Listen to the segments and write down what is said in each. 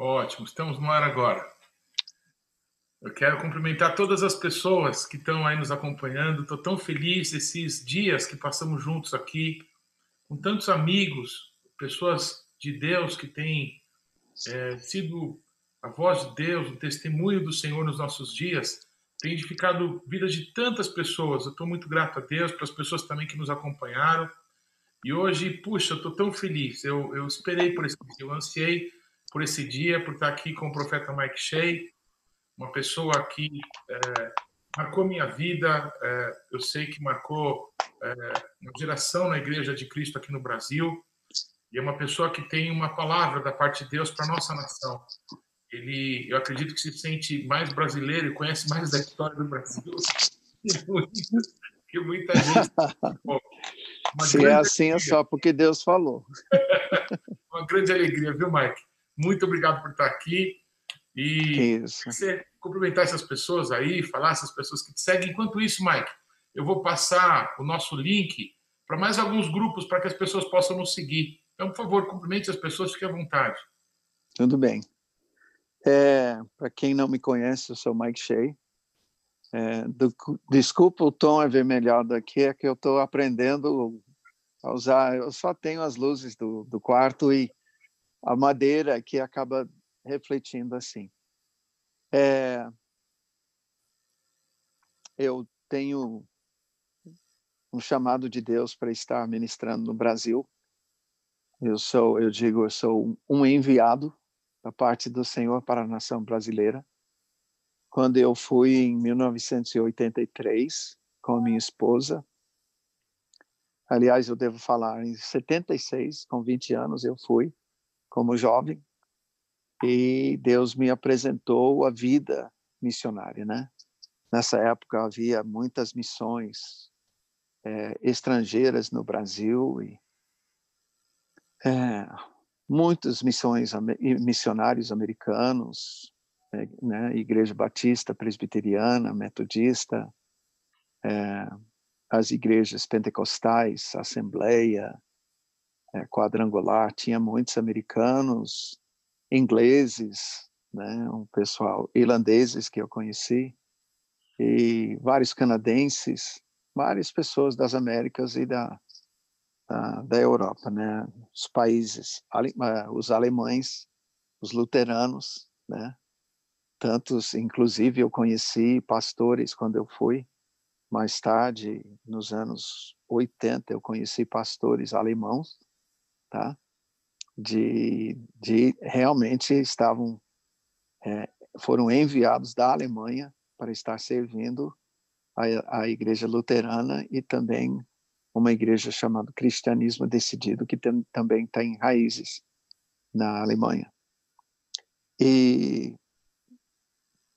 Ótimo, estamos no ar agora. Eu quero cumprimentar todas as pessoas que estão aí nos acompanhando. Estou tão feliz esses dias que passamos juntos aqui, com tantos amigos, pessoas de Deus que têm é, sido a voz de Deus, o testemunho do Senhor nos nossos dias, tem edificado vidas de tantas pessoas. Eu estou muito grato a Deus, para as pessoas também que nos acompanharam. E hoje, puxa, estou tão feliz. Eu, eu esperei por esse dia, eu ansiei por esse dia, por estar aqui com o profeta Mike Shea, uma pessoa que é, marcou minha vida, é, eu sei que marcou é, uma geração na Igreja de Cristo aqui no Brasil, e é uma pessoa que tem uma palavra da parte de Deus para nossa nação. Ele, eu acredito que se sente mais brasileiro e conhece mais da história do Brasil que muita gente. Se é assim, é alegria. é só porque Deus falou. uma grande alegria, viu, Mike? Muito obrigado por estar aqui. E você cumprimentar essas pessoas aí, falar essas pessoas que te seguem. Enquanto isso, Mike, eu vou passar o nosso link para mais alguns grupos para que as pessoas possam nos seguir. Então, por favor, cumprimente as pessoas, fique à vontade. Tudo bem. É, para quem não me conhece, eu sou Mike Shea. É, do, desculpa o tom avermelhado aqui, é que eu estou aprendendo a usar. Eu só tenho as luzes do, do quarto e a madeira que acaba refletindo assim. É, eu tenho um chamado de Deus para estar ministrando no Brasil. Eu sou, eu digo, eu sou um enviado da parte do Senhor para a nação brasileira. Quando eu fui em 1983 com a minha esposa, aliás, eu devo falar, em 76, com 20 anos, eu fui como jovem e Deus me apresentou a vida missionária, né? Nessa época havia muitas missões é, estrangeiras no Brasil e é, muitas missões missionários americanos, é, né? Igreja Batista, Presbiteriana, Metodista, é, as igrejas pentecostais, Assembleia, é, quadrangular, tinha muitos americanos, ingleses, né, um pessoal irlandeses que eu conheci, e vários canadenses, várias pessoas das Américas e da, da, da Europa, né, os países, eh, os alemães, os luteranos, né, tantos, inclusive eu conheci pastores quando eu fui, mais tarde, nos anos 80, eu conheci pastores alemãos, tá? De, de realmente estavam é, foram enviados da Alemanha para estar servindo a, a igreja luterana e também uma igreja chamada Cristianismo Decidido que tem, também tem raízes na Alemanha. E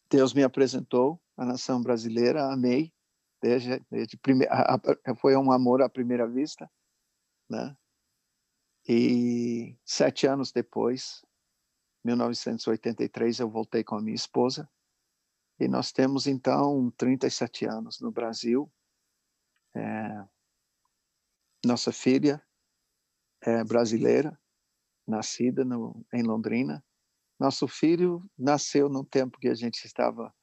Deus me apresentou a nação brasileira, amei, desde, desde prime, a, a, foi um amor à primeira vista, né? E sete anos depois, 1983, eu voltei com a minha esposa. E nós temos, então, 37 anos no Brasil. É, nossa filha é brasileira, nascida no, em Londrina. Nosso filho nasceu no tempo que a gente estava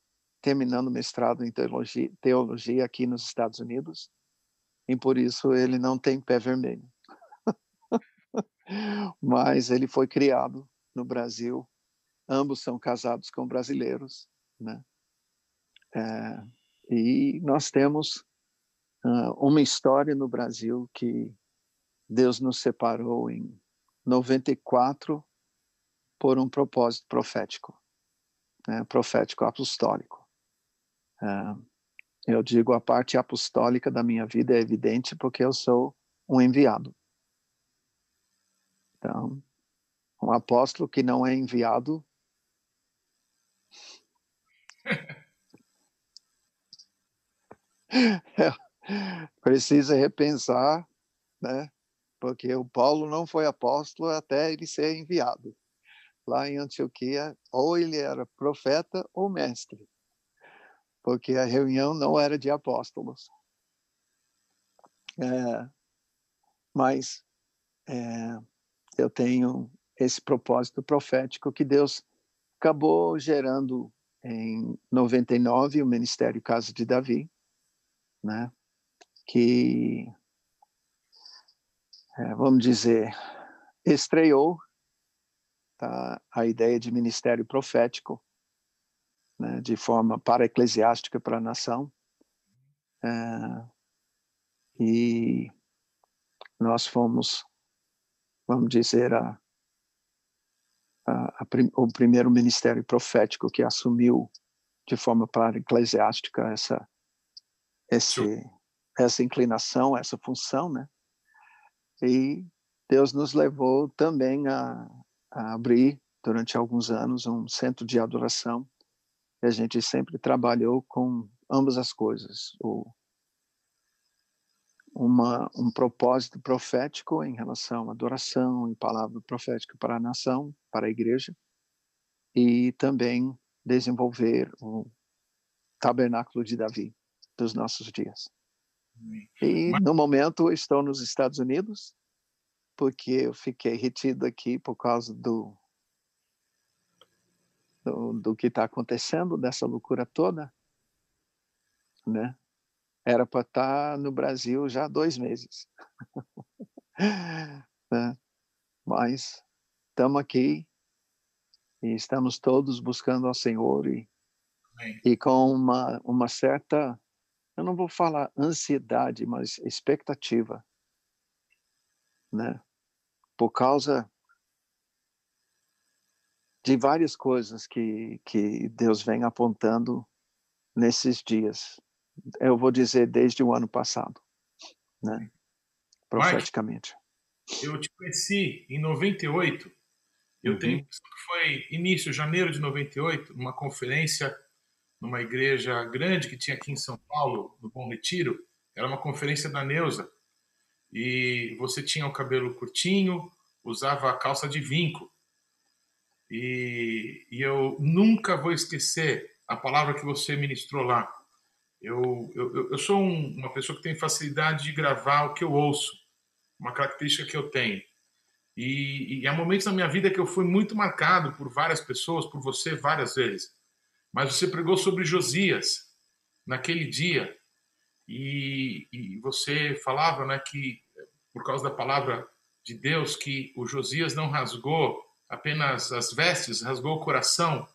terminando mestrado em teologia, teologia aqui nos Estados Unidos. E por isso ele não tem pé vermelho mas ele foi criado no Brasil. Ambos são casados com brasileiros, né? É, e nós temos uh, uma história no Brasil que Deus nos separou em 94 por um propósito profético, né? profético apostólico. Uh, eu digo a parte apostólica da minha vida é evidente porque eu sou um enviado. Então, um apóstolo que não é enviado precisa repensar, né? Porque o Paulo não foi apóstolo até ele ser enviado. Lá em Antioquia, ou ele era profeta ou mestre, porque a reunião não era de apóstolos. É, mas é, eu tenho esse propósito profético que Deus acabou gerando em 99 o Ministério Casa de Davi, né? Que é, vamos dizer estreou tá, a ideia de ministério profético, né, de forma para eclesiástica para a nação. É, e nós fomos, vamos dizer, a, a, a, o primeiro ministério profético que assumiu de forma para eclesiástica essa esse, essa inclinação, essa função, né? E Deus nos levou também a, a abrir durante alguns anos um centro de adoração. E a gente sempre trabalhou com ambas as coisas, o uma, um propósito profético em relação à adoração e palavra profética para a nação, para a igreja, e também desenvolver o tabernáculo de Davi dos nossos dias. E no momento estou nos Estados Unidos, porque eu fiquei retido aqui por causa do do, do que está acontecendo, dessa loucura toda, né? Era para estar tá no Brasil já há dois meses. né? Mas estamos aqui e estamos todos buscando ao Senhor e, e com uma, uma certa, eu não vou falar ansiedade, mas expectativa, né? Por causa de várias coisas que, que Deus vem apontando nesses dias eu vou dizer desde o ano passado, né? Profeticamente. Mike, eu te conheci em 98. Eu uhum. tenho que foi início, janeiro de 98, numa conferência numa igreja grande que tinha aqui em São Paulo, no Bom Retiro. Era uma conferência da Neuza. E você tinha o cabelo curtinho, usava a calça de vinco. E, e eu nunca vou esquecer a palavra que você ministrou lá eu, eu, eu sou um, uma pessoa que tem facilidade de gravar o que eu ouço, uma característica que eu tenho. E, e há momentos na minha vida que eu fui muito marcado por várias pessoas, por você várias vezes. Mas você pregou sobre Josias naquele dia e, e você falava, né, que por causa da palavra de Deus que o Josias não rasgou apenas as vestes, rasgou o coração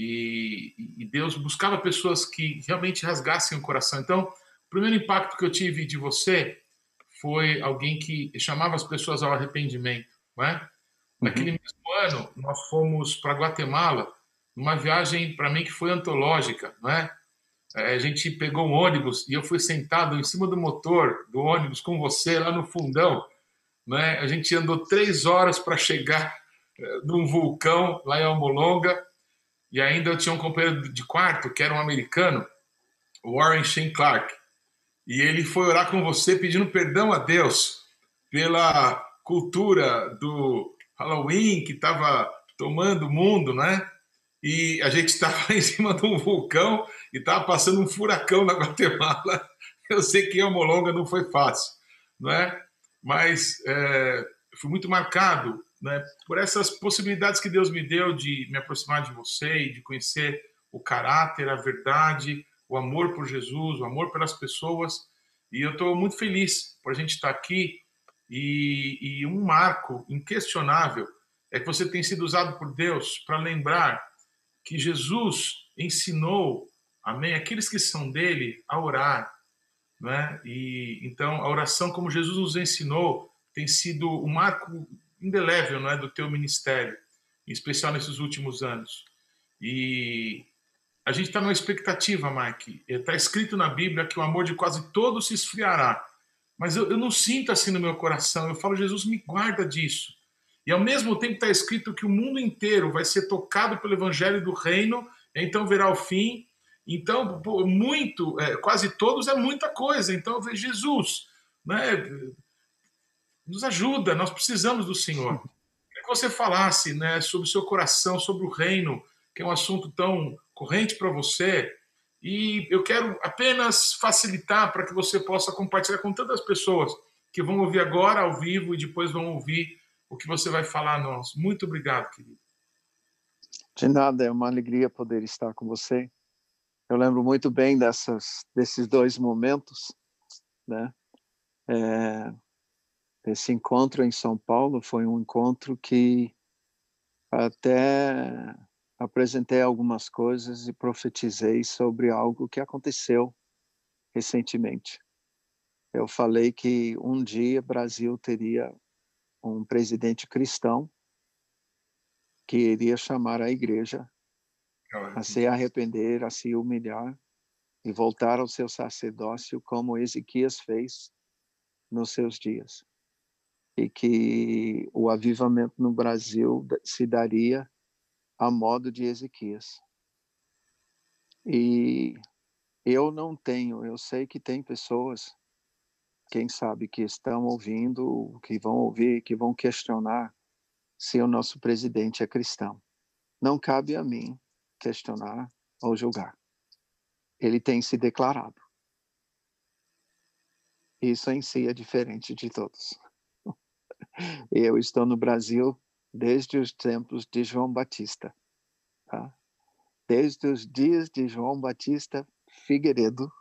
e, e, Deus buscava pessoas que realmente rasgassem o coração. Então, o primeiro impacto que eu tive de você foi alguém que chamava as pessoas ao arrependimento, não é? Uhum. Naquele mesmo ano, nós fomos para Guatemala, numa viagem para mim que foi antológica, não é? é? A gente pegou um ônibus e eu fui sentado em cima do motor do ônibus com você lá no fundão, né? A gente andou três horas para chegar é, num vulcão lá em Almolonga e ainda eu tinha um companheiro de quarto, que era um americano, Warren Shane Clark. E ele foi orar com você pedindo perdão a Deus pela cultura do Halloween que estava tomando o mundo, né? E a gente estava em cima de um vulcão e estava passando um furacão na Guatemala. Eu sei que a Molonga não foi fácil, não é? Mas é, fui muito marcado né, por essas possibilidades que Deus me deu de me aproximar de você e de conhecer o caráter, a verdade, o amor por Jesus, o amor pelas pessoas. E eu estou muito feliz por a gente estar aqui. E, e um marco inquestionável é que você tem sido usado por Deus para lembrar que Jesus ensinou, amém, aqueles que são dele a orar, né? E então a oração como Jesus nos ensinou tem sido um marco indelével não é, do teu ministério, em especial nesses últimos anos. E a gente está numa expectativa, Mike. Está escrito na Bíblia que o amor de quase todos se esfriará. Mas eu, eu não sinto assim no meu coração. Eu falo, Jesus, me guarda disso. E ao mesmo tempo está escrito que o mundo inteiro vai ser tocado pelo evangelho do reino, então verá o fim. Então, muito, é, quase todos é muita coisa. Então, eu vejo Jesus, né? Nos ajuda, nós precisamos do Senhor. Queria que você falasse né, sobre o seu coração, sobre o reino, que é um assunto tão corrente para você. E eu quero apenas facilitar para que você possa compartilhar com tantas pessoas que vão ouvir agora ao vivo e depois vão ouvir o que você vai falar a nós. Muito obrigado, querido. De nada, é uma alegria poder estar com você. Eu lembro muito bem dessas, desses dois momentos, né? É, esse encontro em São Paulo foi um encontro que até apresentei algumas coisas e profetizei sobre algo que aconteceu recentemente. Eu falei que um dia o Brasil teria um presidente cristão que iria chamar a igreja a se arrepender, a se humilhar e voltar ao seu sacerdócio como Ezequias fez nos seus dias e que o avivamento no Brasil se daria a modo de Ezequias. E eu não tenho, eu sei que tem pessoas, quem sabe, que estão ouvindo, que vão ouvir, que vão questionar se o nosso presidente é cristão. Não cabe a mim questionar ou julgar. Ele tem se declarado. Isso em si é diferente de todos. Eu estou no Brasil desde os tempos de João Batista. Tá? Desde os dias de João Batista Figueiredo.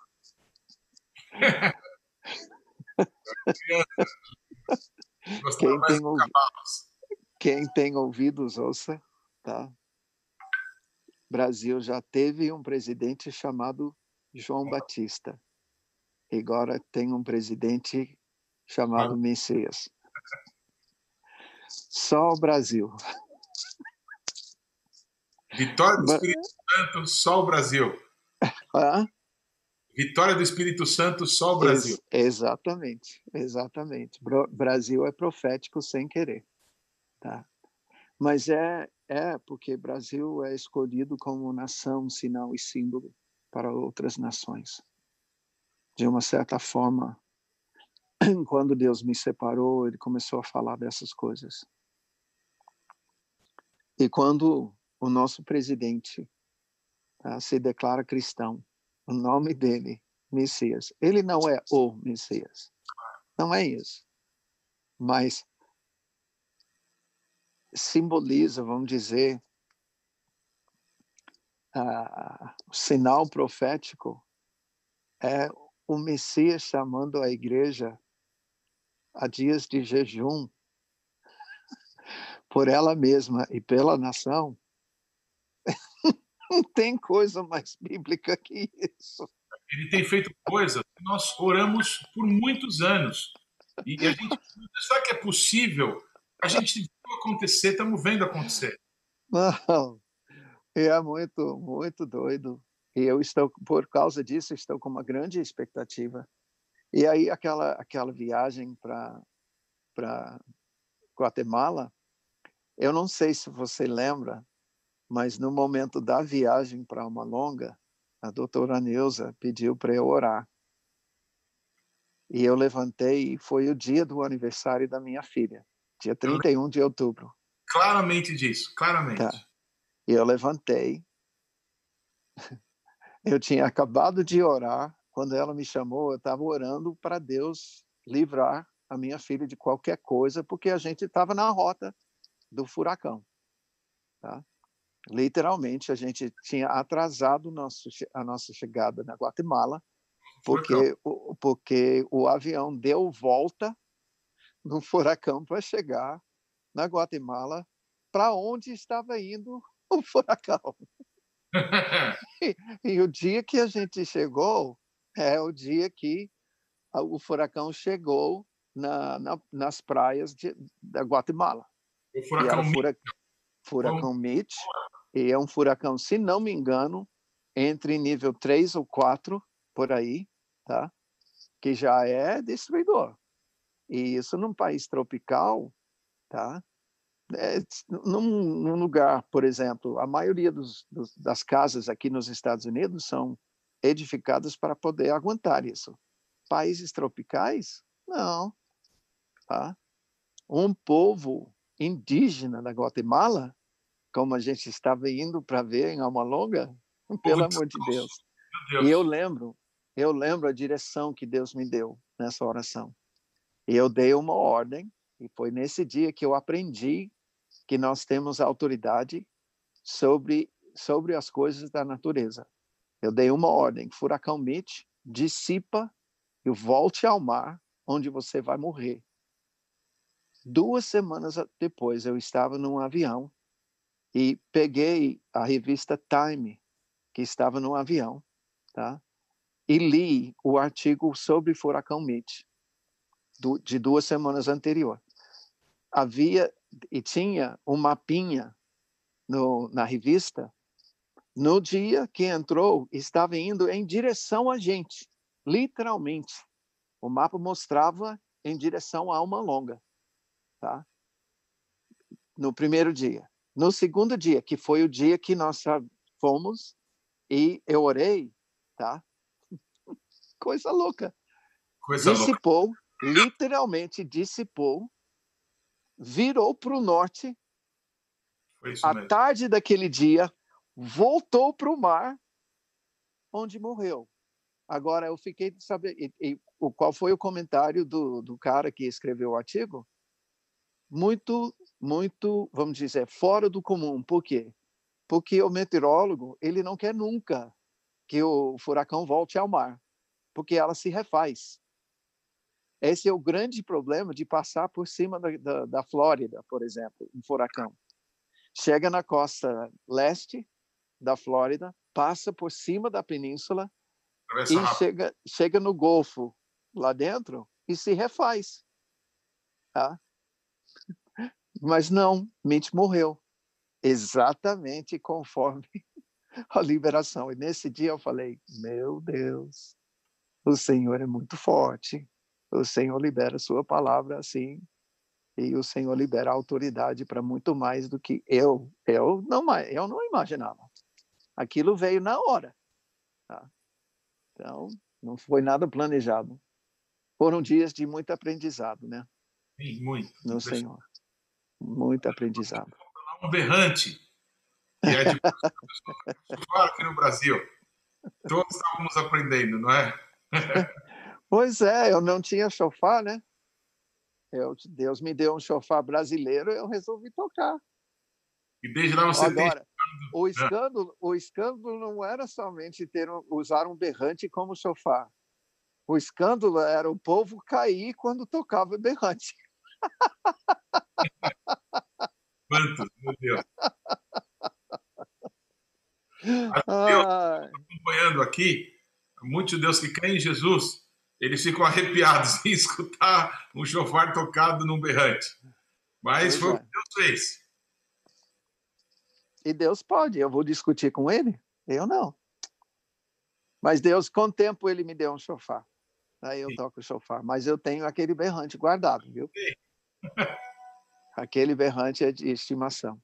quem, tem ouvido, quem tem ouvidos, ouça. Tá? Brasil já teve um presidente chamado João Batista. Agora tem um presidente chamado Messias. Só o Brasil. Vitória do Espírito Santo, só o Brasil. Hã? Vitória do Espírito Santo, só o Brasil. Ex exatamente, exatamente. Brasil é profético sem querer. Tá? Mas é, é porque Brasil é escolhido como nação, sinal e símbolo para outras nações. De uma certa forma, quando Deus me separou, ele começou a falar dessas coisas. E quando o nosso presidente tá, se declara cristão, o nome dele, Messias, ele não é o Messias. Não é isso. Mas simboliza, vamos dizer, o sinal profético é o Messias chamando a igreja a dias de jejum por ela mesma e pela nação, não tem coisa mais bíblica que isso. Ele tem feito coisas que nós oramos por muitos anos. E a gente será que é possível? A gente viu acontecer, estamos vendo acontecer. Não, é muito, muito doido. E eu estou, por causa disso, estou com uma grande expectativa e aí aquela aquela viagem para Guatemala, eu não sei se você lembra, mas no momento da viagem para uma longa, a doutora Neuza pediu para eu orar. E eu levantei e foi o dia do aniversário da minha filha, dia 31 de outubro. Claramente disso, claramente. Tá. E eu levantei. Eu tinha acabado de orar quando ela me chamou, eu estava orando para Deus livrar a minha filha de qualquer coisa, porque a gente estava na rota do furacão. Tá? Literalmente, a gente tinha atrasado nosso, a nossa chegada na Guatemala, porque o, porque o avião deu volta no furacão para chegar na Guatemala, para onde estava indo o furacão. e, e, o dia que a gente chegou, é o dia que o furacão chegou na, na, nas praias de, da Guatemala. O furacão, fura, furacão Mitch. E é um furacão, se não me engano, entre nível 3 ou 4, por aí, tá? que já é destruidor. E isso num país tropical, tá? É, num, num, lugar, por exemplo, a maioria dos, dos, das casas aqui nos Estados Unidos são edificadas para poder aguentar isso. Países tropicais, não. Tá? Um povo indígena da Guatemala, como a gente estava indo para ver em Alma Longa, pelo amor de Deus. E eu lembro, eu lembro a direção que Deus me deu nessa oração. E eu dei uma ordem E foi nesse dia que eu aprendi que nós temos autoridade sobre sobre as coisas da natureza. Eu dei uma ordem: furacão Mitch, dissipa e volte ao mar, onde você vai morrer. Duas semanas depois, eu estava num avião e peguei a revista Time, que estava no avião, tá? E li o artigo sobre furacão Mitch, do, de duas semanas anterior. Havia e tinha um mapinha no, na revista. No dia que entrou, estava indo em direção a gente, literalmente. O mapa mostrava em direção a uma longa, tá? No primeiro dia. No segundo dia, que foi o dia que nós fomos e eu orei, tá? Coisa louca. Coisa dissipou, louca. literalmente dissipou, virou para o norte. a mesmo. tarde daquele dia, voltou para o mar, onde morreu. Agora, eu fiquei de saber e, e, qual foi o comentário do, do cara que escreveu o artigo. Muito, muito, vamos dizer, fora do comum. Por quê? Porque o meteorólogo ele não quer nunca que o furacão volte ao mar, porque ela se refaz. Esse é o grande problema de passar por cima da, da, da Flórida, por exemplo, um furacão. Chega na costa leste da Flórida, passa por cima da península e chega, chega no Golfo lá dentro e se refaz. Tá? Mas não, Mitch morreu exatamente conforme a liberação. E nesse dia eu falei: Meu Deus, o Senhor é muito forte. O Senhor libera Sua palavra assim. E o Senhor libera autoridade para muito mais do que eu. Eu não, eu não imaginava. Aquilo veio na hora. Tá? Então, não foi nada planejado. Foram dias de muito aprendizado, né? Sim, muito. No Senhor. Muito aprendizado. Um berrante. É de aqui no Brasil. Todos estávamos aprendendo, não é? pois é, eu não tinha chofar, né? Eu, Deus me deu um chofar brasileiro, eu resolvi tocar. E desde lá você Agora, tem... o escândalo, o escândalo não era somente ter usar um berrante como chofar. O escândalo era o povo cair quando tocava berrante. Quantos, meu Deus. Deus acompanhando aqui, muitos Deus que creem em Jesus, eles ficam arrepiados em escutar um chofar tocado num berrante. Mas pois foi é. o que Deus fez. E Deus pode, eu vou discutir com ele? Eu não. Mas Deus, com o tempo, ele me deu um chofar. Aí eu Sim. toco o chofar. Mas eu tenho aquele berrante guardado, viu? aquele berrante é de estimação.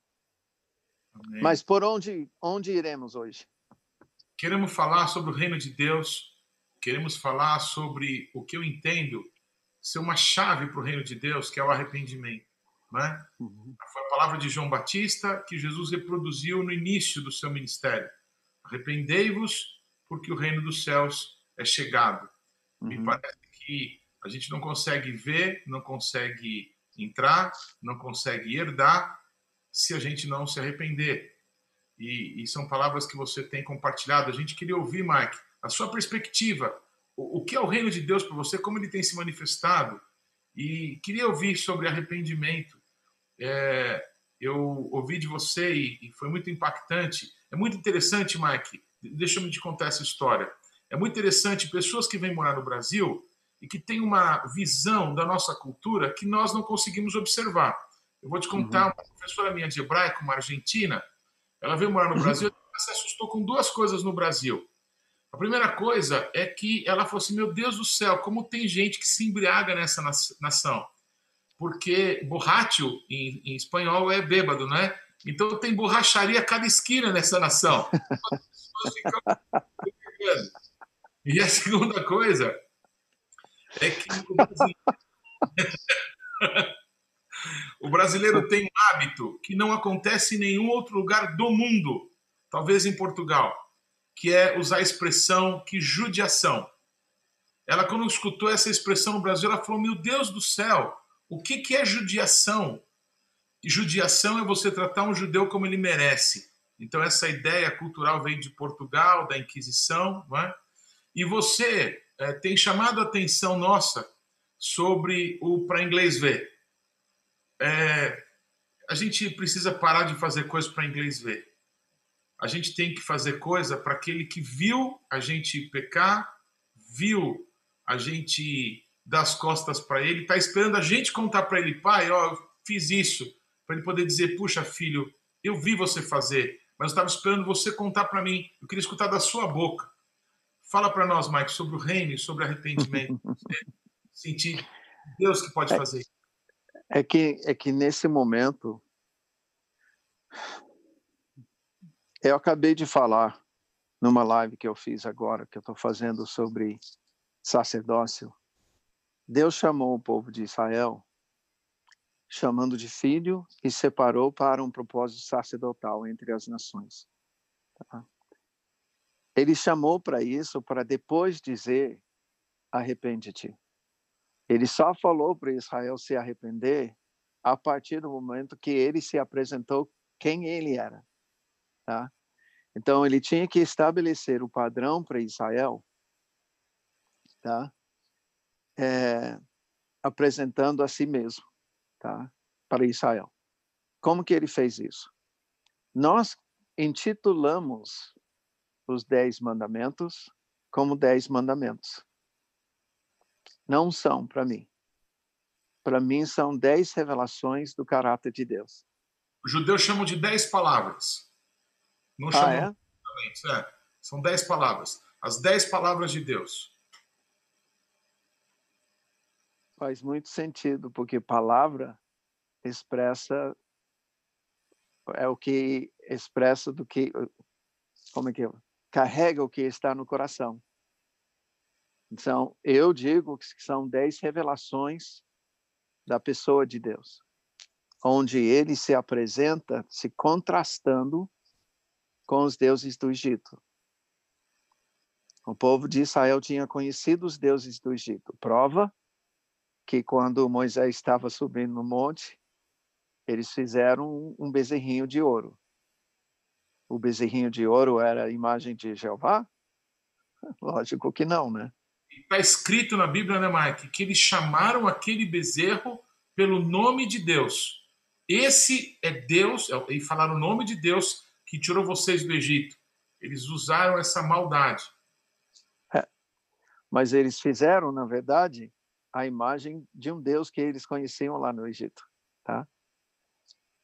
Amém. Mas por onde, onde iremos hoje? Queremos falar sobre o reino de Deus. Queremos falar sobre o que eu entendo ser uma chave para o reino de Deus, que é o arrependimento. Né? Uhum. Foi a palavra de João Batista que Jesus reproduziu no início do seu ministério. Arrependei-vos, porque o reino dos céus é chegado. Uhum. Me parece que a gente não consegue ver, não consegue entrar, não consegue herdar se a gente não se arrepender. E, e são palavras que você tem compartilhado. A gente queria ouvir, Mike, a sua perspectiva. O, o que é o reino de Deus para você? Como ele tem se manifestado? E queria ouvir sobre arrependimento. É, eu ouvi de você e, e foi muito impactante. É muito interessante, Mike. Deixa eu te contar essa história. É muito interessante pessoas que vêm morar no Brasil e que têm uma visão da nossa cultura que nós não conseguimos observar. Eu vou te contar, uhum. uma professora minha de hebraico, uma argentina, ela veio morar no Brasil e se assustou com duas coisas no Brasil. A primeira coisa é que ela falou assim: Meu Deus do céu, como tem gente que se embriaga nessa nação. Porque borracho em, em espanhol é bêbado, né? Então tem borracharia a cada esquina nessa nação. E a segunda coisa que o brasileiro, tem um hábito que não acontece em nenhum outro lugar do mundo, talvez em Portugal, que é usar a expressão que judiação. Ela, quando escutou essa expressão no Brasil, ela falou: Meu Deus do céu, o que, que é judiação? judiação é você tratar um judeu como ele merece. Então, essa ideia cultural vem de Portugal, da Inquisição, não é? e você é, tem chamado a atenção nossa sobre o para inglês ver. É, a gente precisa parar de fazer coisas para inglês ver. A gente tem que fazer coisa para aquele que viu a gente pecar, viu a gente dar as costas para ele, está esperando a gente contar para ele, pai, ó, fiz isso, para ele poder dizer, puxa, filho, eu vi você fazer, mas eu estava esperando você contar para mim, eu queria escutar da sua boca. Fala para nós, Mike, sobre o reino, sobre arrependimento. sentir Deus que pode é, fazer. É que, é que nesse momento, eu acabei de falar numa live que eu fiz agora, que eu estou fazendo sobre sacerdócio. Deus chamou o povo de Israel, chamando de filho, e separou para um propósito sacerdotal entre as nações. Tá? Ele chamou para isso para depois dizer: arrepende-te. Ele só falou para Israel se arrepender a partir do momento que ele se apresentou quem ele era. Tá? Então, ele tinha que estabelecer o padrão para Israel, tá? É, apresentando a si mesmo tá? para Israel. Como que ele fez isso? Nós intitulamos os Dez Mandamentos como Dez Mandamentos. Não são para mim. Para mim, são dez revelações do caráter de Deus. Os judeus chamam de dez palavras. Não ah, chamam é? é? São dez palavras. As dez palavras de Deus. Faz muito sentido, porque palavra expressa é o que expressa do que como é que é? Carrega o que está no coração. Então, eu digo que são dez revelações da pessoa de Deus, onde ele se apresenta se contrastando com os deuses do Egito. O povo de Israel tinha conhecido os deuses do Egito. Prova que quando Moisés estava subindo no monte, eles fizeram um bezerrinho de ouro. O bezerrinho de ouro era a imagem de Jeová? Lógico que não, né? Está escrito na Bíblia, né, Mike, que eles chamaram aquele bezerro pelo nome de Deus. Esse é Deus, é, e falaram o nome de Deus que tirou vocês do Egito. Eles usaram essa maldade. É, mas eles fizeram, na verdade, a imagem de um Deus que eles conheciam lá no Egito, tá?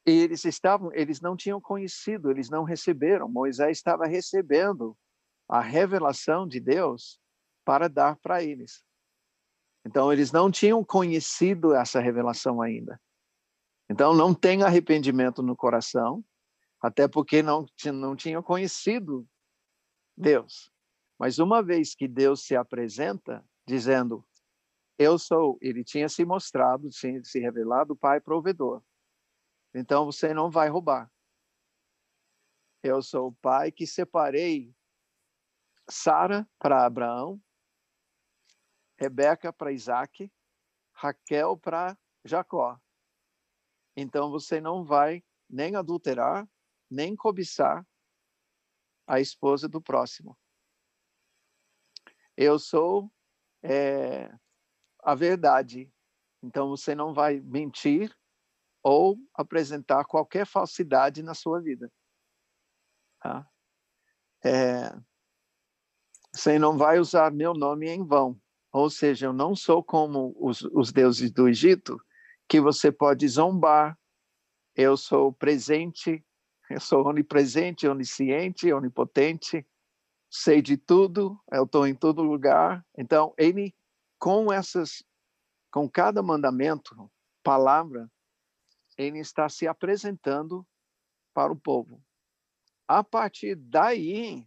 E eles estavam, eles não tinham conhecido, eles não receberam. Moisés estava recebendo a revelação de Deus para dar para eles. Então, eles não tinham conhecido essa revelação ainda. Então, não tem arrependimento no coração, até porque não, não tinham conhecido Deus. Mas uma vez que Deus se apresenta, dizendo: Eu sou, ele tinha se mostrado, tinha se revelado o Pai provedor. Então, você não vai roubar. Eu sou o pai que separei Sara para Abraão, Rebeca para Isaac, Raquel para Jacó. Então você não vai nem adulterar, nem cobiçar a esposa do próximo. Eu sou é, a verdade. Então você não vai mentir ou apresentar qualquer falsidade na sua vida. Tá? É, você não vai usar meu nome em vão. Ou seja, eu não sou como os, os deuses do Egito, que você pode zombar. Eu sou presente, eu sou onipresente, onisciente, onipotente, sei de tudo, eu estou em todo lugar. Então, ele, com essas, com cada mandamento, palavra, ele está se apresentando para o povo. A partir daí,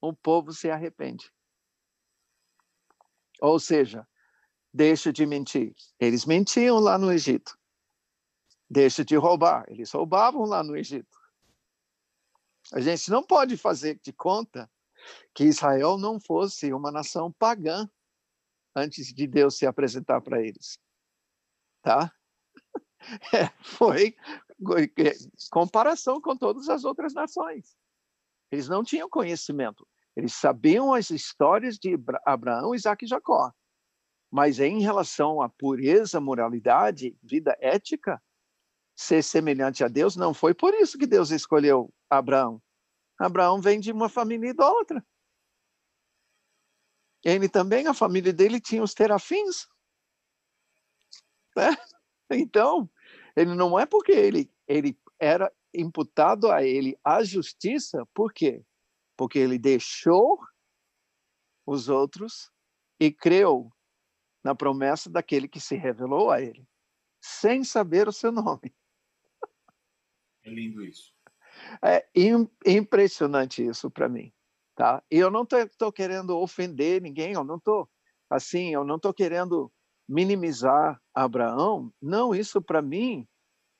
o povo se arrepende. Ou seja, deixa de mentir. Eles mentiam lá no Egito. Deixa de roubar. Eles roubavam lá no Egito. A gente não pode fazer de conta que Israel não fosse uma nação pagã antes de Deus se apresentar para eles. tá? É, foi comparação com todas as outras nações. Eles não tinham conhecimento. Eles sabiam as histórias de Abraão, Isaac e Jacó. Mas em relação à pureza, moralidade, vida ética, ser semelhante a Deus, não foi por isso que Deus escolheu Abraão. Abraão vem de uma família idólatra. Ele também, a família dele tinha os terafins. Né? Então, ele não é porque ele, ele era imputado a ele a justiça, por quê? Porque ele deixou os outros e creu na promessa daquele que se revelou a ele, sem saber o seu nome. É lindo isso. É impressionante isso para mim, tá? E eu não estou querendo ofender ninguém, eu não estou assim, eu não estou querendo minimizar Abraão. Não, isso para mim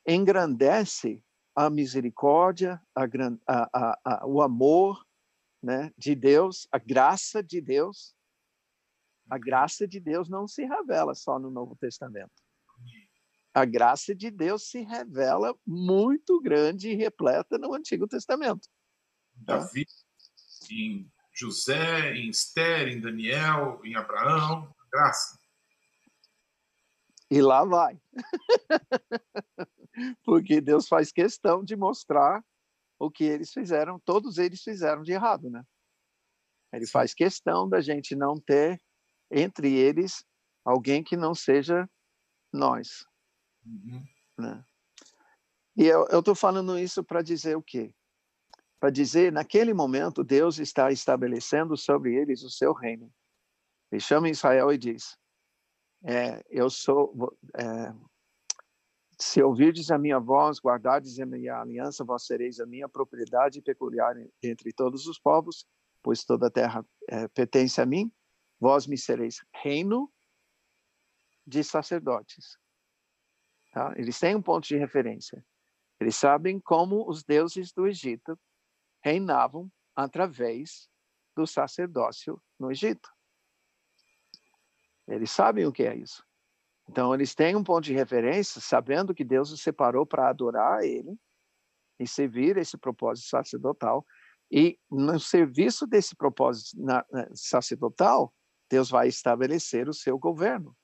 engrandece a misericórdia, a, a, a, o amor né, de Deus, a graça de Deus. A graça de Deus não se revela só no Novo Testamento. A graça de Deus se revela muito grande e repleta no Antigo Testamento. Davi, em José, em Esther, em Daniel, em Abraão, graça. E lá vai. Porque Deus faz questão de mostrar o que eles fizeram, todos eles fizeram de errado, né? Ele faz questão da gente não ter entre eles alguém que não seja nós. Uhum. Né? E eu estou falando isso para dizer o quê? Para dizer, naquele momento, Deus está estabelecendo sobre eles o seu reino. Ele chama Israel e diz: é, Eu sou. É, se ouvirdes a minha voz, guardardes a minha aliança, vós sereis a minha propriedade peculiar entre todos os povos, pois toda a terra é, pertence a mim. Vós me sereis reino de sacerdotes. Tá? Eles têm um ponto de referência. Eles sabem como os deuses do Egito reinavam através do sacerdócio no Egito. Eles sabem o que é isso. Então, eles têm um ponto de referência, sabendo que Deus os separou para adorar a Ele e servir esse propósito sacerdotal. E no serviço desse propósito sacerdotal, Deus vai estabelecer o seu governo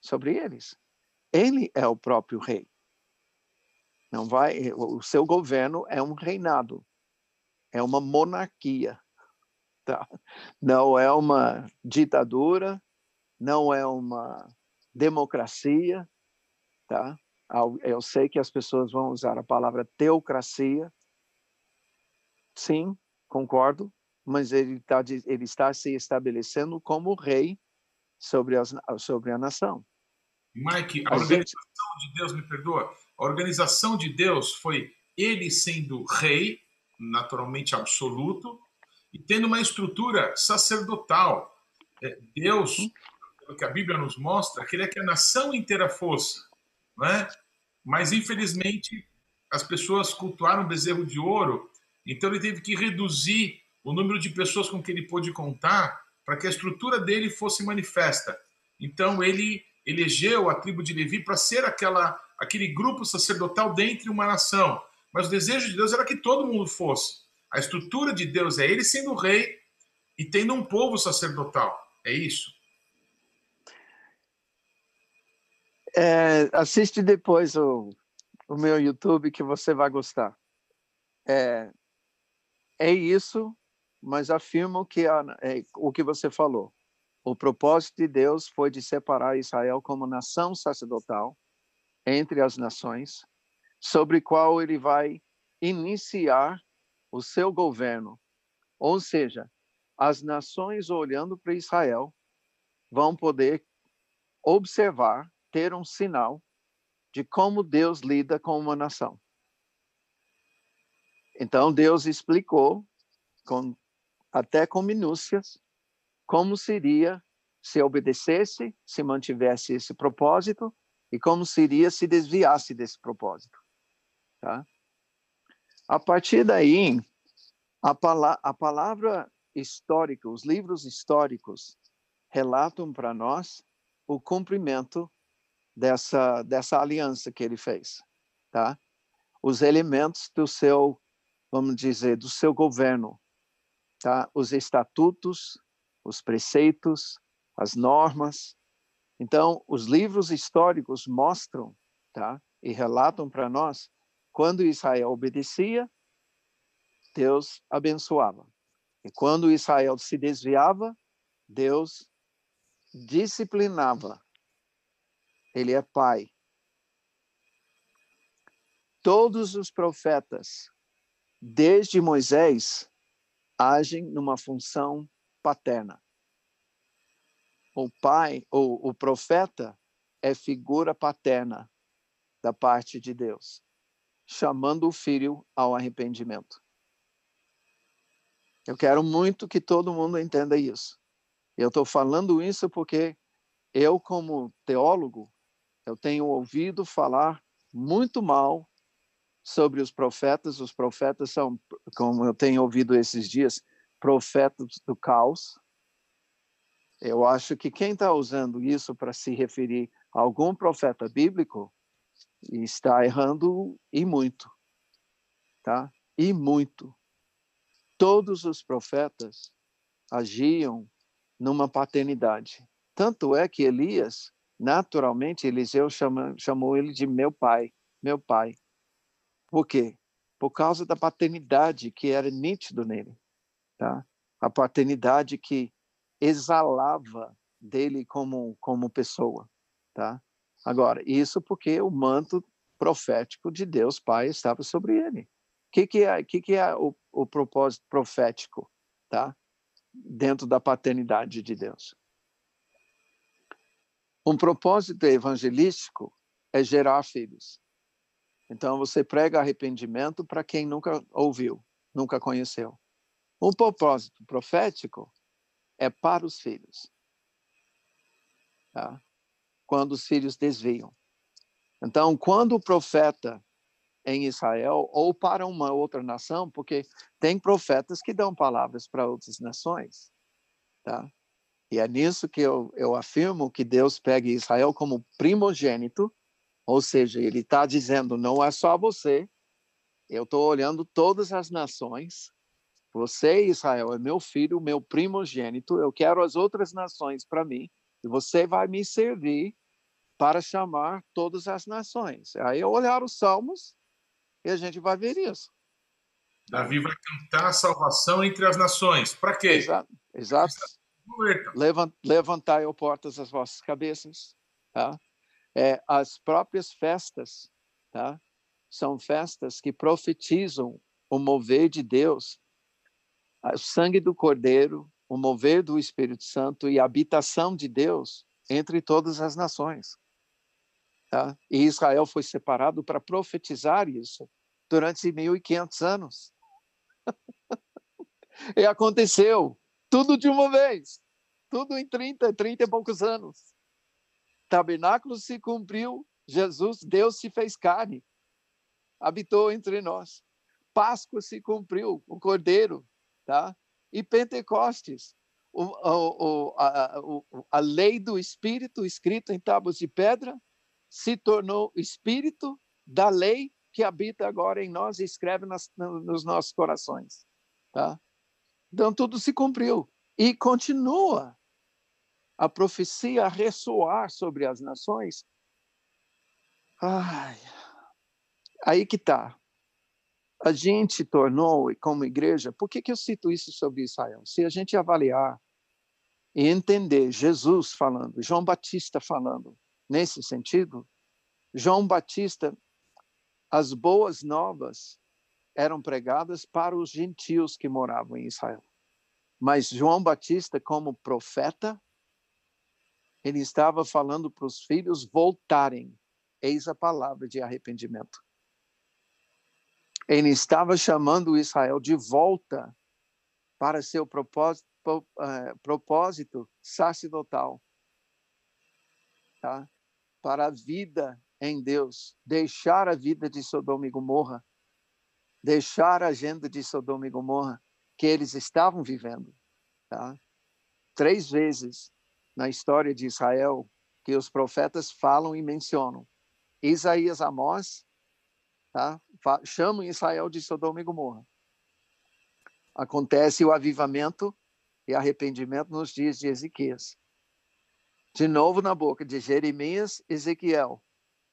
sobre eles. Ele é o próprio rei. Não vai, o seu governo é um reinado, é uma monarquia, tá? Não é uma ditadura, não é uma democracia, tá? Eu sei que as pessoas vão usar a palavra teocracia. Sim, concordo, mas ele está ele está se estabelecendo como rei sobre as, sobre a nação. Mike, a, a organização gente... de Deus, me perdoa, a organização de Deus foi ele sendo rei, naturalmente absoluto, e tendo uma estrutura sacerdotal. É, Deus, uhum. Que a Bíblia nos mostra, queria que a nação inteira fosse, não é? mas infelizmente as pessoas cultuaram o bezerro de ouro, então ele teve que reduzir o número de pessoas com que ele pôde contar para que a estrutura dele fosse manifesta. Então ele elegeu a tribo de Levi para ser aquela, aquele grupo sacerdotal dentre uma nação. Mas o desejo de Deus era que todo mundo fosse. A estrutura de Deus é ele sendo rei e tendo um povo sacerdotal. É isso. É, assiste depois o, o meu YouTube que você vai gostar. É, é isso, mas afirmo que a, é, o que você falou. O propósito de Deus foi de separar Israel como nação sacerdotal entre as nações, sobre qual ele vai iniciar o seu governo. Ou seja, as nações olhando para Israel vão poder observar, ter um sinal de como Deus lida com uma nação. Então Deus explicou com até com minúcias como seria se obedecesse, se mantivesse esse propósito e como seria se desviasse desse propósito. Tá? A partir daí, a, pala a palavra histórica, os livros históricos relatam para nós o cumprimento dessa, dessa aliança que ele fez, tá? Os elementos do seu, vamos dizer, do seu governo, tá? Os estatutos, os preceitos, as normas. Então, os livros históricos mostram, tá? E relatam para nós quando Israel obedecia, Deus abençoava. E quando Israel se desviava, Deus disciplinava. Ele é pai. Todos os profetas, desde Moisés, agem numa função paterna. O pai, ou o profeta, é figura paterna da parte de Deus, chamando o filho ao arrependimento. Eu quero muito que todo mundo entenda isso. Eu estou falando isso porque eu, como teólogo, eu tenho ouvido falar muito mal sobre os profetas. Os profetas são, como eu tenho ouvido esses dias, profetas do caos. Eu acho que quem está usando isso para se referir a algum profeta bíblico está errando e muito, tá? E muito todos os profetas agiam numa paternidade. Tanto é que Elias, naturalmente, Eliseu chama, chamou ele de meu pai, meu pai. Por quê? Por causa da paternidade que era nítido nele, tá? A paternidade que exalava dele como como pessoa, tá? Agora, isso porque o manto profético de Deus Pai estava sobre ele. O que, que é, que que é o, o propósito profético, tá? Dentro da paternidade de Deus. Um propósito evangelístico é gerar filhos. Então você prega arrependimento para quem nunca ouviu, nunca conheceu. Um propósito profético é para os filhos. Tá? Quando os filhos desviam. Então, quando o profeta em Israel ou para uma outra nação, porque tem profetas que dão palavras para outras nações, tá? E é nisso que eu, eu afirmo que Deus pega Israel como primogênito, ou seja, ele está dizendo, não é só você, eu estou olhando todas as nações, você, Israel, é meu filho, meu primogênito, eu quero as outras nações para mim, e você vai me servir para chamar todas as nações. Aí eu olhar os salmos, e a gente vai ver isso. Davi vai cantar a salvação entre as nações. Para quê? Exato. Exato. Levant, levantai, ó portas, as vossas cabeças. Tá? É, as próprias festas tá? são festas que profetizam o mover de Deus, o sangue do Cordeiro, o mover do Espírito Santo e a habitação de Deus entre todas as nações. Tá? E Israel foi separado para profetizar isso durante 1.500 anos. e aconteceu tudo de uma vez, tudo em 30, 30 e poucos anos. Tabernáculo se cumpriu, Jesus, Deus se fez carne, habitou entre nós. Páscoa se cumpriu, o Cordeiro, tá? E Pentecostes, o, o, a, a lei do Espírito escrita em tábuas de pedra se tornou espírito da lei que habita agora em nós e escreve nas, nos nossos corações. Tá? Então, tudo se cumpriu. E continua a profecia a ressoar sobre as nações. Ai, aí que está. A gente tornou, como igreja, por que, que eu cito isso sobre Israel? Se a gente avaliar e entender Jesus falando, João Batista falando, nesse sentido, João Batista, as boas novas eram pregadas para os gentios que moravam em Israel. Mas João Batista, como profeta, ele estava falando para os filhos voltarem. Eis a palavra de arrependimento. Ele estava chamando Israel de volta para seu propósito, uh, propósito sacerdotal. Tá? para a vida em Deus, deixar a vida de Sodoma e Gomorra, deixar a agenda de Sodoma e Gomorra que eles estavam vivendo, tá? Três vezes na história de Israel que os profetas falam e mencionam. Isaías, Amós, tá? chamam Israel de Sodoma e Gomorra. Acontece o avivamento e arrependimento nos dias de Ezequias. De novo na boca de Jeremias, Ezequiel.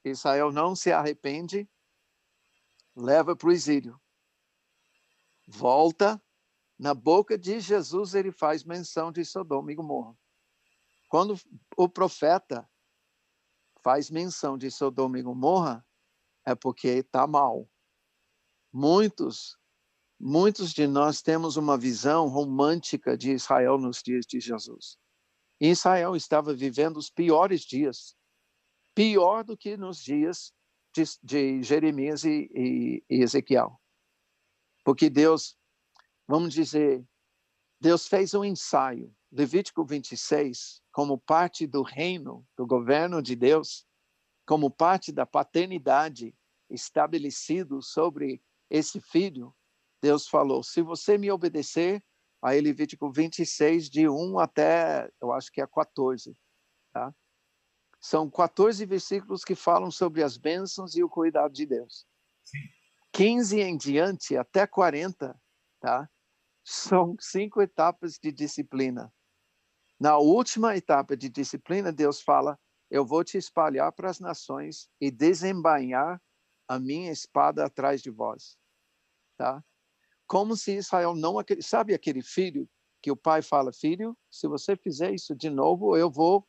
Israel não se arrepende, leva para o exílio. Volta, na boca de Jesus ele faz menção de Sodoma e Gomorra. Quando o profeta faz menção de Sodoma e Gomorra, é porque está mal. Muitos, muitos de nós temos uma visão romântica de Israel nos dias de Jesus. Israel estava vivendo os piores dias, pior do que nos dias de, de Jeremias e, e, e Ezequiel. Porque Deus, vamos dizer, Deus fez um ensaio. Levítico 26, como parte do reino, do governo de Deus, como parte da paternidade estabelecido sobre esse filho, Deus falou: se você me obedecer, aí Levítico 26, de 1 até, eu acho que é 14, tá? São 14 versículos que falam sobre as bênçãos e o cuidado de Deus. Sim. 15 em diante, até 40, tá? São cinco etapas de disciplina. Na última etapa de disciplina, Deus fala: Eu vou te espalhar para as nações e desembainhar a minha espada atrás de vós. Tá? Como se Israel não. Sabe aquele filho que o pai fala: Filho, se você fizer isso de novo, eu vou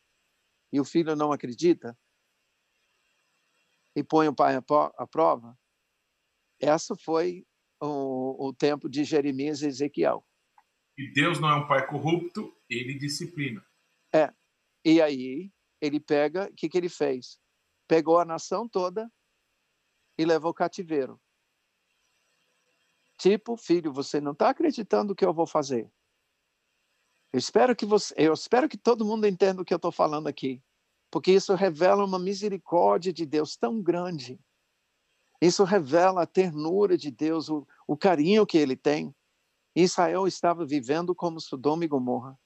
e o filho não acredita e põe o pai à prova, essa foi o, o tempo de Jeremias e Ezequiel. E Deus não é um pai corrupto, ele disciplina. É. E aí ele pega, o que, que ele fez? Pegou a nação toda e levou cativeiro. Tipo, filho, você não está acreditando no que eu vou fazer. Eu espero que você, eu espero que todo mundo entenda o que eu estou falando aqui, porque isso revela uma misericórdia de Deus tão grande. Isso revela a ternura de Deus, o, o carinho que Ele tem. Israel estava vivendo como Sodoma e Gomorra.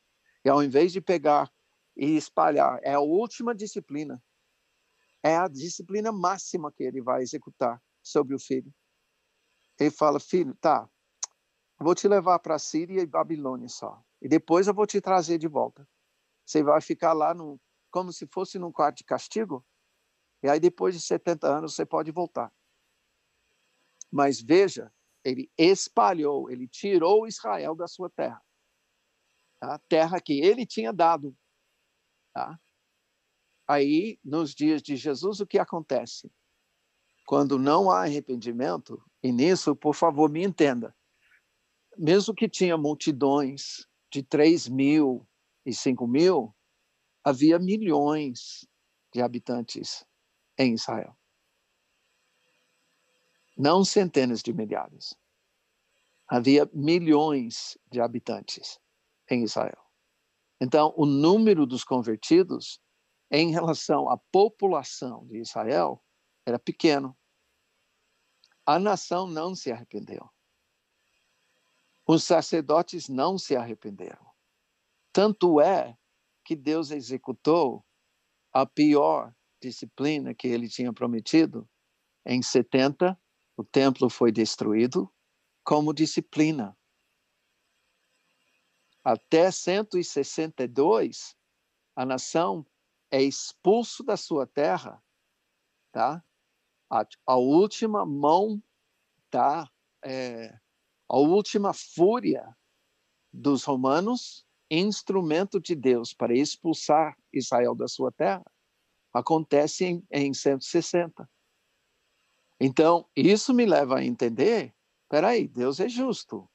E ao invés de pegar e espalhar, é a última disciplina. É a disciplina máxima que ele vai executar sobre o filho. Ele fala: Filho, tá, vou te levar para Síria e Babilônia só. E depois eu vou te trazer de volta. Você vai ficar lá no, como se fosse num quarto de castigo. E aí, depois de 70 anos, você pode voltar. Mas veja, ele espalhou, ele tirou Israel da sua terra. A terra que ele tinha dado. Tá? Aí, nos dias de Jesus, o que acontece? Quando não há arrependimento, e nisso, por favor, me entenda, mesmo que tinha multidões, de 3 mil e 5 mil, havia milhões de habitantes em Israel. Não centenas de milhares. Havia milhões de habitantes em Israel. Então, o número dos convertidos em relação à população de Israel era pequeno. A nação não se arrependeu. Os sacerdotes não se arrependeram. Tanto é que Deus executou a pior disciplina que ele tinha prometido. Em 70, o templo foi destruído como disciplina. Até 162, a nação é expulso da sua terra, tá? A, a última mão tá é, a última fúria dos romanos, instrumento de Deus para expulsar Israel da sua terra, acontece em, em 160. Então, isso me leva a entender, peraí, Deus é justo.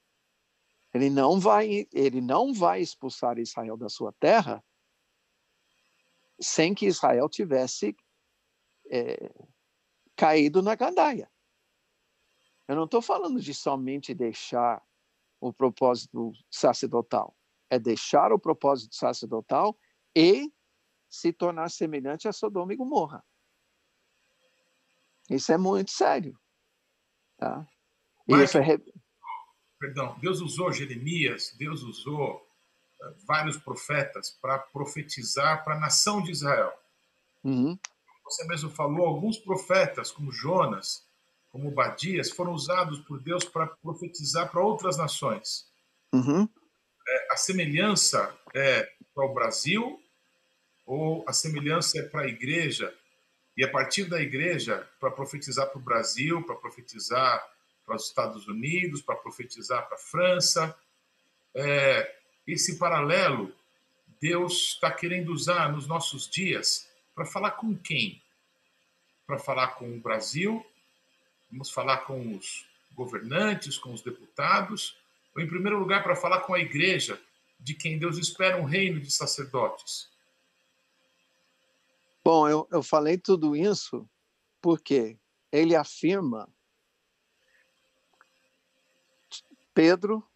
Ele não vai, ele não vai expulsar Israel da sua terra sem que Israel tivesse é, caído na gandaia. Eu não estou falando de somente deixar o propósito sacerdotal. É deixar o propósito sacerdotal e se tornar semelhante a Sodoma e Gomorra. Isso é muito sério. Tá? Mas, é... Perdão, Deus usou Jeremias, Deus usou uh, vários profetas para profetizar para a nação de Israel. Uhum. Você mesmo falou, alguns profetas, como Jonas, como Badias, foram usados por Deus para profetizar para outras nações. Uhum. A semelhança é para o Brasil ou a semelhança é para a igreja? E a partir da igreja, para profetizar para o Brasil, para profetizar para os Estados Unidos, para profetizar para a França. É, esse paralelo Deus está querendo usar nos nossos dias para falar com quem? Para falar com o Brasil, vamos falar com os governantes, com os deputados, ou em primeiro lugar para falar com a igreja, de quem Deus espera um reino de sacerdotes? Bom, eu, eu falei tudo isso porque ele afirma Pedro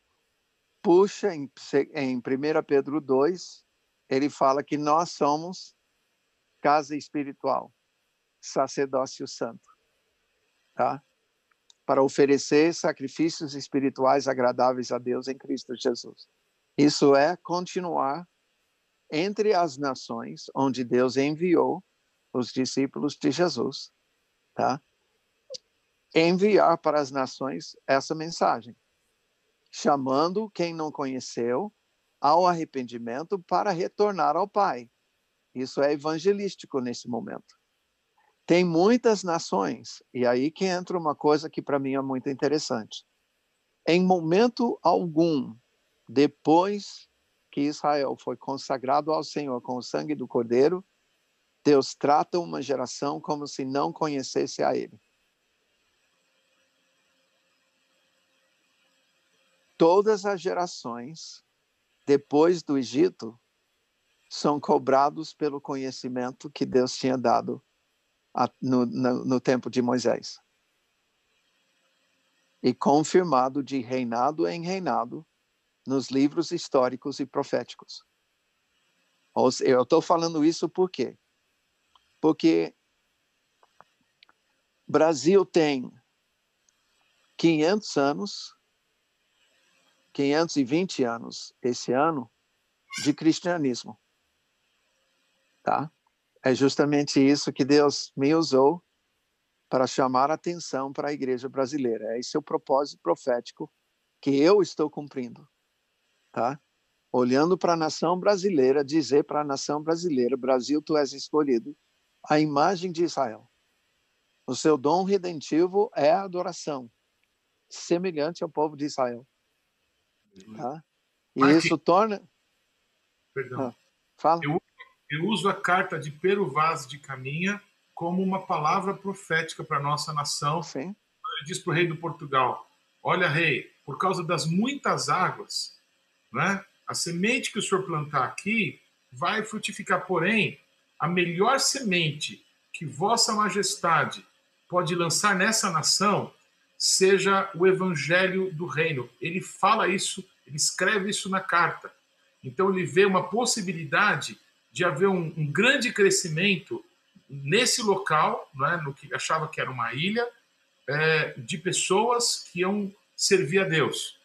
puxa em, em 1 Pedro 2, ele fala que nós somos casa espiritual, sacerdócio santo, tá? Para oferecer sacrifícios espirituais agradáveis a Deus em Cristo Jesus. Isso é continuar entre as nações onde Deus enviou os discípulos de Jesus, tá? Enviar para as nações essa mensagem, chamando quem não conheceu ao arrependimento para retornar ao Pai. Isso é evangelístico nesse momento. Tem muitas nações, e aí que entra uma coisa que para mim é muito interessante. Em momento algum, depois que Israel foi consagrado ao Senhor com o sangue do Cordeiro, Deus trata uma geração como se não conhecesse a Ele. Todas as gerações depois do Egito são cobrados pelo conhecimento que Deus tinha dado no, no, no tempo de Moisés. E confirmado de reinado em reinado nos livros históricos e proféticos. Eu estou falando isso por quê? Porque Brasil tem 500 anos, 520 anos esse ano de cristianismo. Tá? É justamente isso que Deus me usou para chamar atenção para a igreja brasileira. Esse é o propósito profético que eu estou cumprindo tá? Olhando para a nação brasileira, dizer para a nação brasileira, Brasil, tu és escolhido, a imagem de Israel. O seu dom redentivo é a adoração, semelhante ao povo de Israel. Tá? E isso torna. Perdão. Ah, fala. Eu, eu, uso a carta de Pero Vaz de Caminha como uma palavra profética para a nossa nação. Sim. Ele diz para o rei do Portugal: Olha, rei, por causa das muitas águas, né? A semente que o senhor plantar aqui vai frutificar, porém, a melhor semente que Vossa Majestade pode lançar nessa nação seja o evangelho do reino. Ele fala isso, ele escreve isso na carta. Então, ele vê uma possibilidade de haver um, um grande crescimento nesse local, é, no que achava que era uma ilha, é, de pessoas que iam servir a Deus.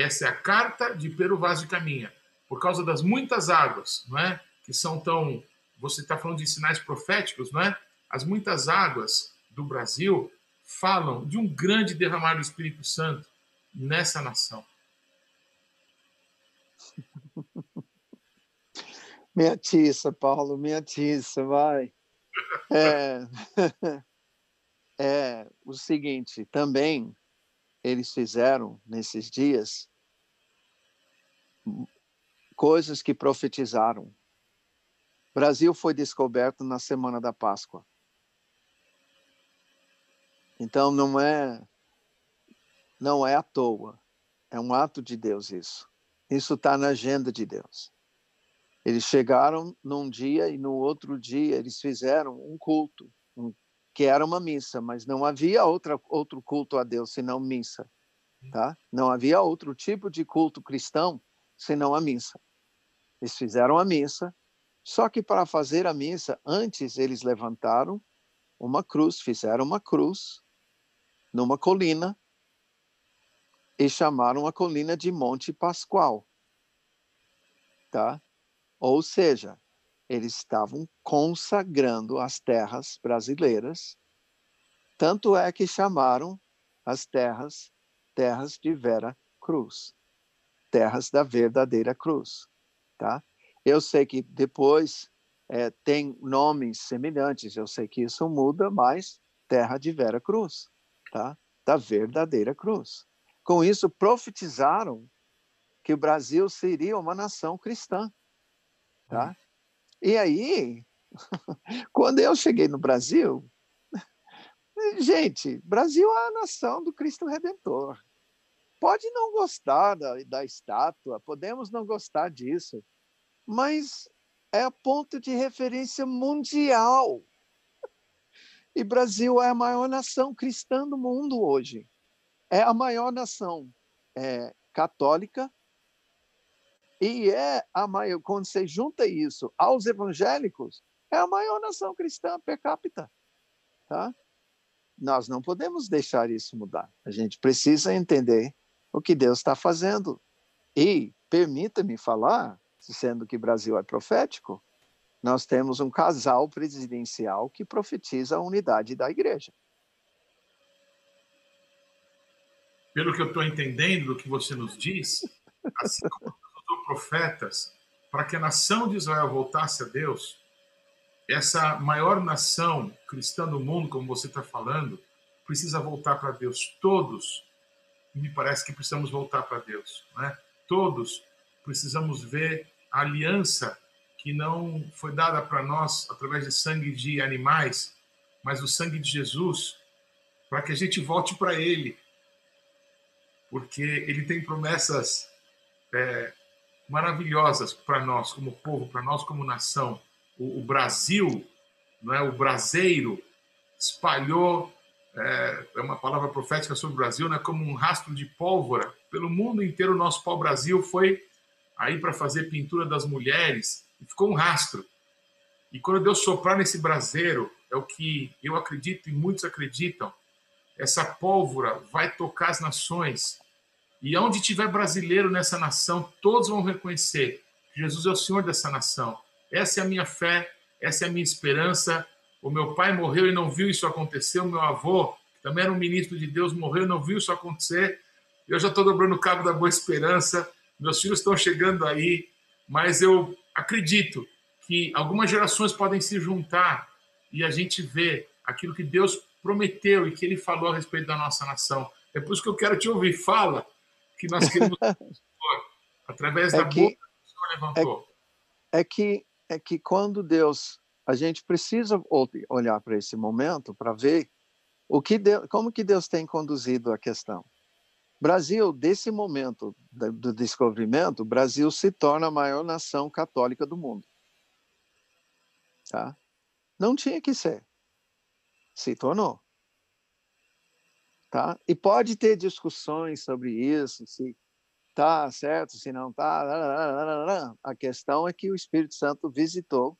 Essa é a carta de Pero Vaz de Caminha. Por causa das muitas águas, não é? Que são tão. Você está falando de sinais proféticos, não é? As muitas águas do Brasil falam de um grande derramar do Espírito Santo nessa nação. Minha tiça, Paulo, minha tiça, vai. É, é o seguinte, também eles fizeram nesses dias coisas que profetizaram. Brasil foi descoberto na semana da Páscoa. Então não é não é à toa. É um ato de Deus isso. Isso está na agenda de Deus. Eles chegaram num dia e no outro dia eles fizeram um culto, um, que era uma missa, mas não havia outra, outro culto a Deus senão missa, tá? Não havia outro tipo de culto cristão senão a missa. Eles fizeram a missa, só que para fazer a missa, antes eles levantaram uma cruz, fizeram uma cruz numa colina e chamaram a colina de Monte Pascoal. Tá? Ou seja, eles estavam consagrando as terras brasileiras, tanto é que chamaram as terras terras de Vera Cruz, terras da verdadeira cruz, tá? Eu sei que depois é, tem nomes semelhantes, eu sei que isso muda, mas terra de Vera Cruz, tá? Da verdadeira cruz. Com isso profetizaram que o Brasil seria uma nação cristã, tá? Uhum. E aí, quando eu cheguei no Brasil, gente, Brasil é a nação do Cristo Redentor. Pode não gostar da, da estátua, podemos não gostar disso, mas é ponto de referência mundial. E Brasil é a maior nação cristã do mundo hoje. É a maior nação é, católica e é a maior, quando você junta isso aos evangélicos, é a maior nação cristã per capita. Tá? Nós não podemos deixar isso mudar. A gente precisa entender o que Deus está fazendo. E, permita-me falar, sendo que Brasil é profético, nós temos um casal presidencial que profetiza a unidade da igreja. Pelo que eu estou entendendo do que você nos diz, assim como profetas para que a nação de Israel voltasse a Deus, essa maior nação cristã do mundo, como você está falando, precisa voltar para Deus. Todos, me parece que precisamos voltar para Deus. Né? Todos precisamos ver a aliança que não foi dada para nós através de sangue de animais, mas o sangue de Jesus, para que a gente volte para Ele. Porque Ele tem promessas é, maravilhosas para nós como povo, para nós como nação. O, o, Brasil, não é, o braseiro, espalhou é, é, uma palavra profética sobre o Brasil, né, como um rastro de pólvora pelo mundo inteiro. O nosso pau-brasil foi aí para fazer pintura das mulheres e ficou um rastro. E quando Deus soprar nesse braseiro, é o que eu acredito e muitos acreditam, essa pólvora vai tocar as nações e onde tiver brasileiro nessa nação, todos vão reconhecer que Jesus é o Senhor dessa nação. Essa é a minha fé, essa é a minha esperança. O meu pai morreu e não viu isso acontecer. O meu avô, que também era um ministro de Deus, morreu e não viu isso acontecer. Eu já estou dobrando o cabo da boa esperança. Meus filhos estão chegando aí, mas eu acredito que algumas gerações podem se juntar e a gente vê aquilo que Deus prometeu e que Ele falou a respeito da nossa nação. É por isso que eu quero te ouvir. Fala que nós queremos através é da que, boca que o Senhor levantou. É, é, que é que quando Deus a gente precisa olhar para esse momento para ver o que Deus, como que Deus tem conduzido a questão. Brasil, desse momento do descobrimento, Brasil se torna a maior nação católica do mundo. Tá? Não tinha que ser. Se tornou. Tá? E pode ter discussões sobre isso, se está certo, se não está. A questão é que o Espírito Santo visitou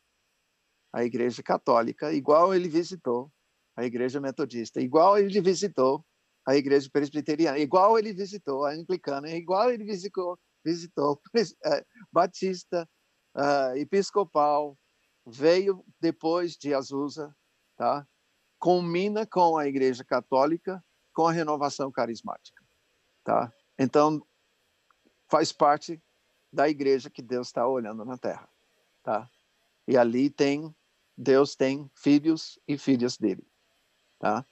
a Igreja Católica, igual ele visitou a Igreja Metodista, igual ele visitou a Igreja Presbiteriana, igual ele visitou a Anglicana, igual ele visitou, visitou é, Batista, uh, Episcopal, veio depois de Azusa, tá? Combina com a Igreja Católica com a renovação carismática, tá? Então faz parte da igreja que Deus está olhando na Terra, tá? E ali tem Deus tem filhos e filhas dele, tá?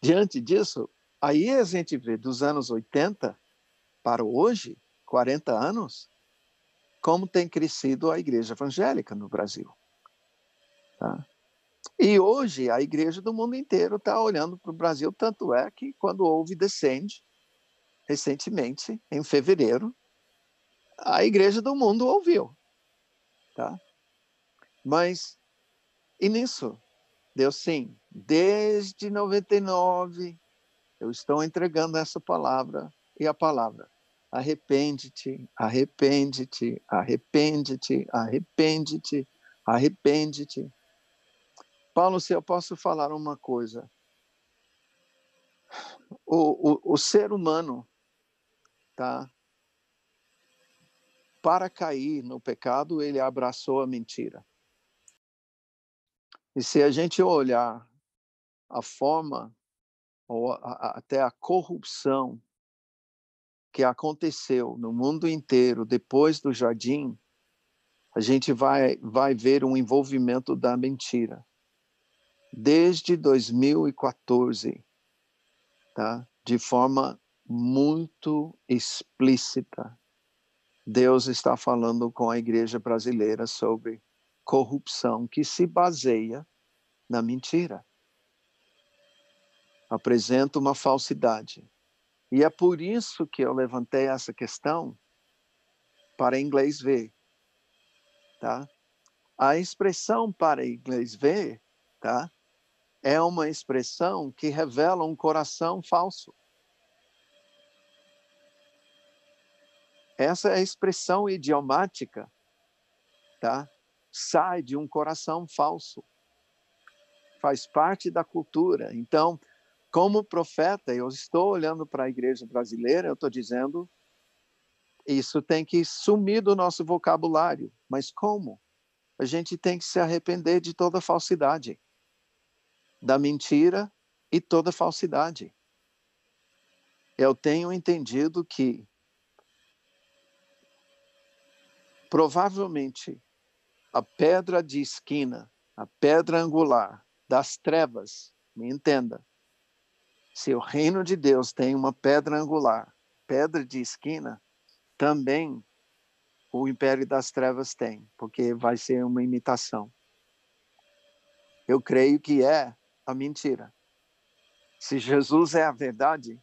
Diante disso, aí a gente vê dos anos 80 para hoje, 40 anos, como tem crescido a igreja evangélica no Brasil. Tá? E hoje a igreja do mundo inteiro está olhando para o Brasil, tanto é que quando houve Descende, recentemente, em fevereiro, a igreja do mundo ouviu. Tá? Mas, e nisso, Deus sim, desde 99, eu estou entregando essa palavra e a palavra. Arrepende-te, arrepende-te, arrepende-te, arrepende-te, arrepende-te. Paulo, se eu posso falar uma coisa. O, o, o ser humano, tá? Para cair no pecado, ele abraçou a mentira. E se a gente olhar a forma ou a, a, até a corrupção que aconteceu no mundo inteiro depois do jardim, a gente vai, vai ver um envolvimento da mentira. Desde 2014, tá? de forma muito explícita, Deus está falando com a igreja brasileira sobre corrupção que se baseia na mentira. Apresenta uma falsidade. E é por isso que eu levantei essa questão para inglês ver, tá? A expressão para inglês ver, tá? É uma expressão que revela um coração falso. Essa é a expressão idiomática, tá? Sai de um coração falso. Faz parte da cultura. Então, como profeta, eu estou olhando para a igreja brasileira, eu estou dizendo, isso tem que sumir do nosso vocabulário. Mas como? A gente tem que se arrepender de toda falsidade, da mentira e toda falsidade. Eu tenho entendido que provavelmente a pedra de esquina, a pedra angular das trevas, me entenda. Se o reino de Deus tem uma pedra angular, pedra de esquina, também o império das trevas tem, porque vai ser uma imitação. Eu creio que é a mentira. Se Jesus é a verdade,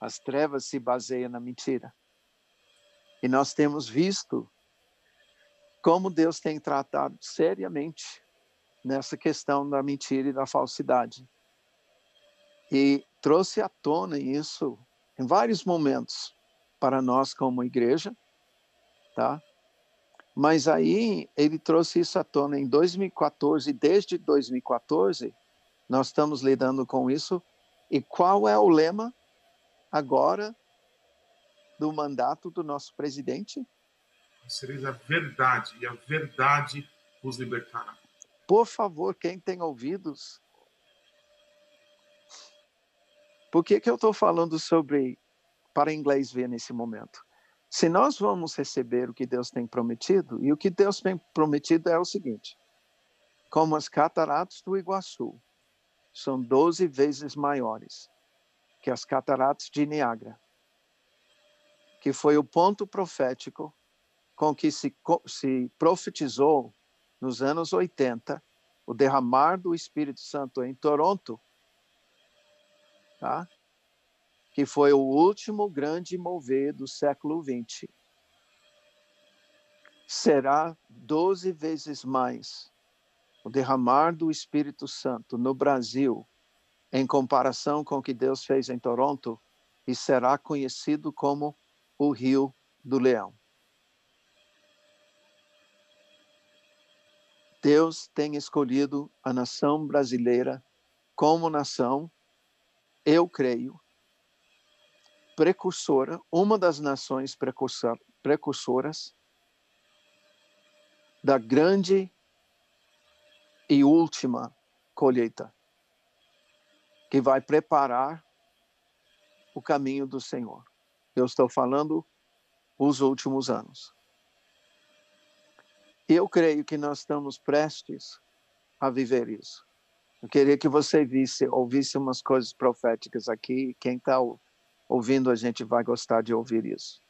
as trevas se baseiam na mentira. E nós temos visto como Deus tem tratado seriamente nessa questão da mentira e da falsidade. E trouxe à tona isso em vários momentos para nós como igreja, tá? Mas aí ele trouxe isso à tona em 2014, desde 2014 nós estamos lidando com isso. E qual é o lema agora do mandato do nosso presidente? Sereis a verdade, e a verdade os libertará. Por favor, quem tem ouvidos. Por que, que eu estou falando sobre para inglês ver nesse momento? Se nós vamos receber o que Deus tem prometido, e o que Deus tem prometido é o seguinte: como as cataratas do Iguaçu são 12 vezes maiores que as cataratas de Niágara, que foi o ponto profético com que se, se profetizou nos anos 80 o derramar do Espírito Santo em Toronto, tá? que foi o último grande mover do século XX. Será doze vezes mais o derramar do Espírito Santo no Brasil, em comparação com o que Deus fez em Toronto, e será conhecido como o Rio do Leão. Deus tem escolhido a nação brasileira como nação, eu creio, precursora, uma das nações precursor, precursoras da grande e última colheita, que vai preparar o caminho do Senhor. Eu estou falando os últimos anos. Eu creio que nós estamos prestes a viver isso. Eu queria que você visse, ouvisse umas coisas proféticas aqui. Quem está ouvindo a gente vai gostar de ouvir isso.